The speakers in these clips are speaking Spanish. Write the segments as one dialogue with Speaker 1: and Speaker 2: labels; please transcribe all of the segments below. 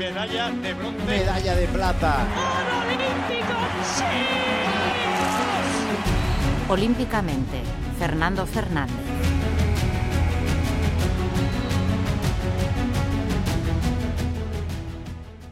Speaker 1: medalla de bronce.
Speaker 2: Medalla de plata.
Speaker 3: Olímpicamente, Fernando Fernández.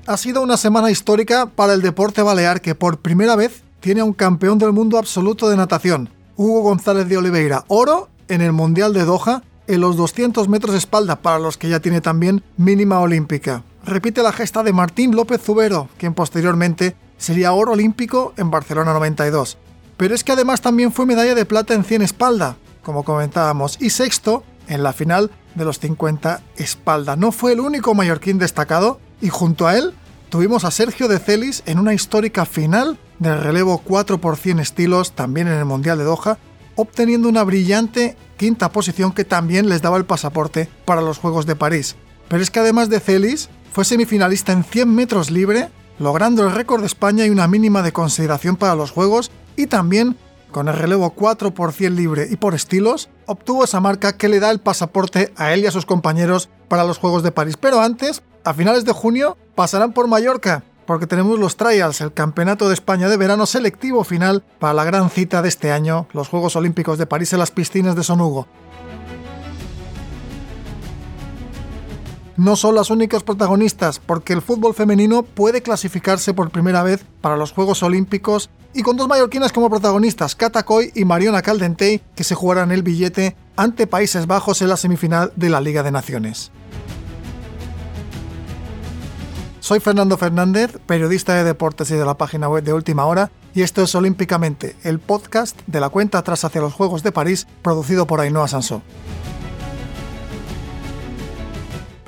Speaker 4: Ha sido una semana histórica para el deporte balear que por primera vez tiene a un campeón del mundo absoluto de natación, Hugo González de Oliveira, oro en el Mundial de Doha en los 200 metros de espalda, para los que ya tiene también mínima olímpica. Repite la gesta de Martín López Zubero, quien posteriormente sería oro olímpico en Barcelona 92. Pero es que además también fue medalla de plata en 100 espalda, como comentábamos, y sexto en la final de los 50 espalda. No fue el único mallorquín destacado y junto a él tuvimos a Sergio de Celis en una histórica final del relevo 4 por 100 estilos, también en el Mundial de Doha, obteniendo una brillante quinta posición que también les daba el pasaporte para los Juegos de París. Pero es que además de Celis, fue semifinalista en 100 metros libre, logrando el récord de España y una mínima de consideración para los Juegos, y también, con el relevo 4 por 100 libre y por estilos, obtuvo esa marca que le da el pasaporte a él y a sus compañeros para los Juegos de París. Pero antes, a finales de junio, pasarán por Mallorca, porque tenemos los Trials, el Campeonato de España de Verano selectivo final para la gran cita de este año, los Juegos Olímpicos de París en las piscinas de Son Hugo. No son las únicas protagonistas, porque el fútbol femenino puede clasificarse por primera vez para los Juegos Olímpicos y con dos mallorquinas como protagonistas, Cata Coy y Mariona Caldentey, que se jugarán el billete ante Países Bajos en la semifinal de la Liga de Naciones. Soy Fernando Fernández, periodista de deportes y de la página web de Última Hora, y esto es Olímpicamente, el podcast de la cuenta atrás hacia los Juegos de París, producido por Ainhoa Sansó.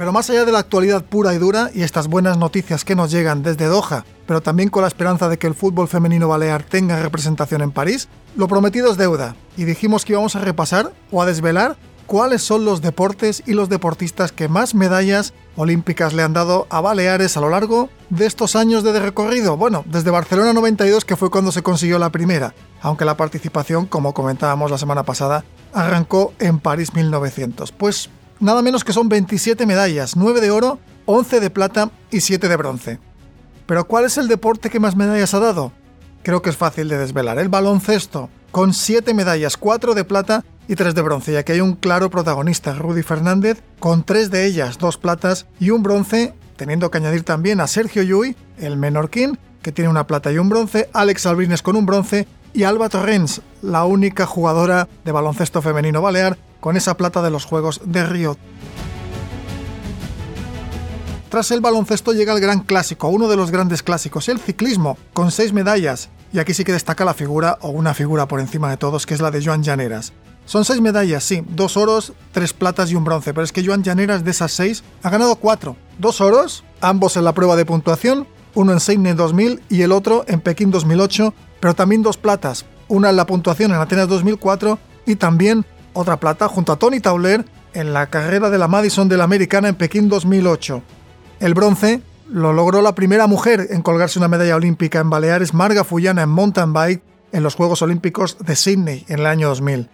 Speaker 4: Pero más allá de la actualidad pura y dura y estas buenas noticias que nos llegan desde Doha, pero también con la esperanza de que el fútbol femenino balear tenga representación en París, lo prometido es deuda, y dijimos que íbamos a repasar o a desvelar cuáles son los deportes y los deportistas que más medallas olímpicas le han dado a Baleares a lo largo de estos años de recorrido. Bueno, desde Barcelona 92, que fue cuando se consiguió la primera, aunque la participación, como comentábamos la semana pasada, arrancó en París 1900. Pues nada menos que son 27 medallas, 9 de oro, 11 de plata y 7 de bronce. Pero ¿cuál es el deporte que más medallas ha dado? Creo que es fácil de desvelar. El baloncesto, con 7 medallas, 4 de plata y tres de bronce, ya que hay un claro protagonista, Rudy Fernández, con tres de ellas, dos platas y un bronce, teniendo que añadir también a Sergio Llull, el menorquín, que tiene una plata y un bronce, Alex Albines con un bronce y Alba Torrens, la única jugadora de baloncesto femenino balear con esa plata de los Juegos de Río. Tras el baloncesto llega el gran clásico, uno de los grandes clásicos, el ciclismo, con seis medallas. Y aquí sí que destaca la figura, o una figura por encima de todos, que es la de Joan Llaneras. Son seis medallas, sí, dos oros, tres platas y un bronce, pero es que Joan Llaneras de esas seis ha ganado cuatro. Dos oros, ambos en la prueba de puntuación, uno en Sydney 2000 y el otro en Pekín 2008, pero también dos platas, una en la puntuación en Atenas 2004 y también otra plata junto a Tony Tauler en la carrera de la Madison de la Americana en Pekín 2008. El bronce lo logró la primera mujer en colgarse una medalla olímpica en Baleares, Marga Fullana en mountain bike en los Juegos Olímpicos de Sydney en el año 2000.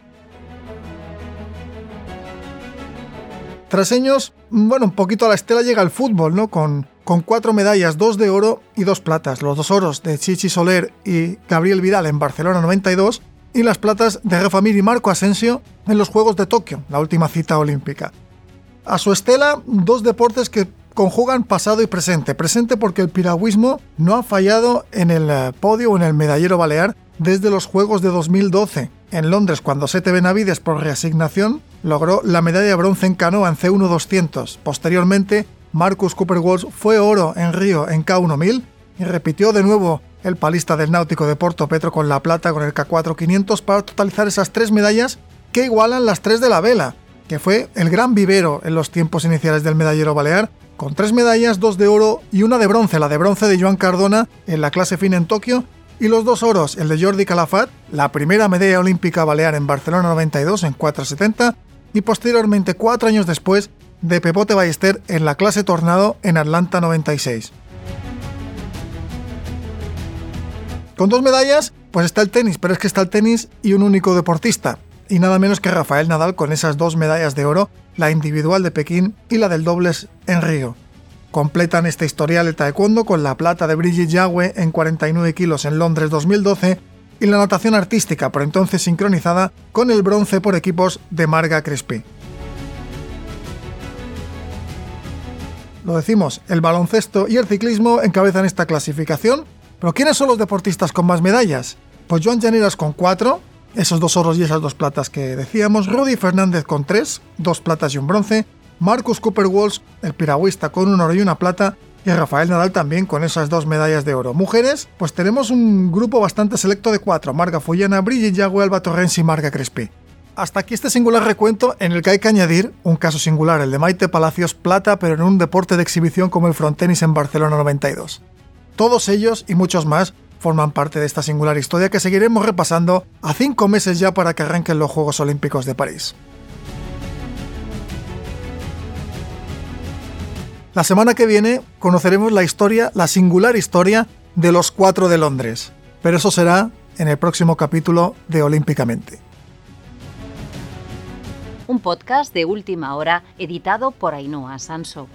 Speaker 4: Tras años, bueno, un poquito a la estela llega el fútbol, ¿no? Con, con cuatro medallas, dos de oro y dos platas. Los dos oros de Chichi Soler y Gabriel Vidal en Barcelona 92 y las platas de Rafa Mir y Marco Asensio en los Juegos de Tokio, la última cita olímpica. A su estela, dos deportes que conjugan pasado y presente. Presente porque el piragüismo no ha fallado en el eh, podio o en el medallero balear desde los Juegos de 2012. En Londres, cuando Sete Benavides, por reasignación, logró la medalla de bronce en canoa en C1 200. Posteriormente, Marcus Cooper Walsh fue oro en Río en K1 1000 y repitió de nuevo el palista del náutico de Porto Petro con la plata con el K4 500 para totalizar esas tres medallas que igualan las tres de la vela, que fue el gran vivero en los tiempos iniciales del medallero balear, con tres medallas, dos de oro y una de bronce, la de bronce de Joan Cardona en la clase fina en Tokio y los dos oros, el de Jordi Calafat, la primera medalla olímpica balear en Barcelona 92 en 470 y posteriormente cuatro años después de Pepote Ballester en la clase Tornado en Atlanta 96. Con dos medallas, pues está el tenis, pero es que está el tenis y un único deportista, y nada menos que Rafael Nadal con esas dos medallas de oro, la individual de Pekín y la del dobles en Río. Completan este historial el taekwondo con la plata de Brigitte Yagüe en 49 kilos en Londres 2012 y la natación artística, por entonces sincronizada, con el bronce por equipos de Marga Crespi. Lo decimos, el baloncesto y el ciclismo encabezan esta clasificación, pero ¿quiénes son los deportistas con más medallas? Pues Joan Llaneras con 4, esos dos oros y esas dos platas que decíamos, Rudy Fernández con 3, dos platas y un bronce, Marcus Cooper Walsh, el piragüista, con un oro y una plata, y Rafael Nadal también con esas dos medallas de oro. Mujeres, pues tenemos un grupo bastante selecto de cuatro, Marga Follana, Brigitte Yagüe, Alba Torrens y Marga Crespi. Hasta aquí este singular recuento en el que hay que añadir un caso singular, el de Maite Palacios Plata, pero en un deporte de exhibición como el frontenis en Barcelona 92. Todos ellos y muchos más forman parte de esta singular historia que seguiremos repasando a cinco meses ya para que arranquen los Juegos Olímpicos de París. La semana que viene conoceremos la historia, la singular historia de los cuatro de Londres, pero eso será en el próximo capítulo de Olímpicamente.
Speaker 3: Un podcast de última hora editado por Ainhoa Sanso.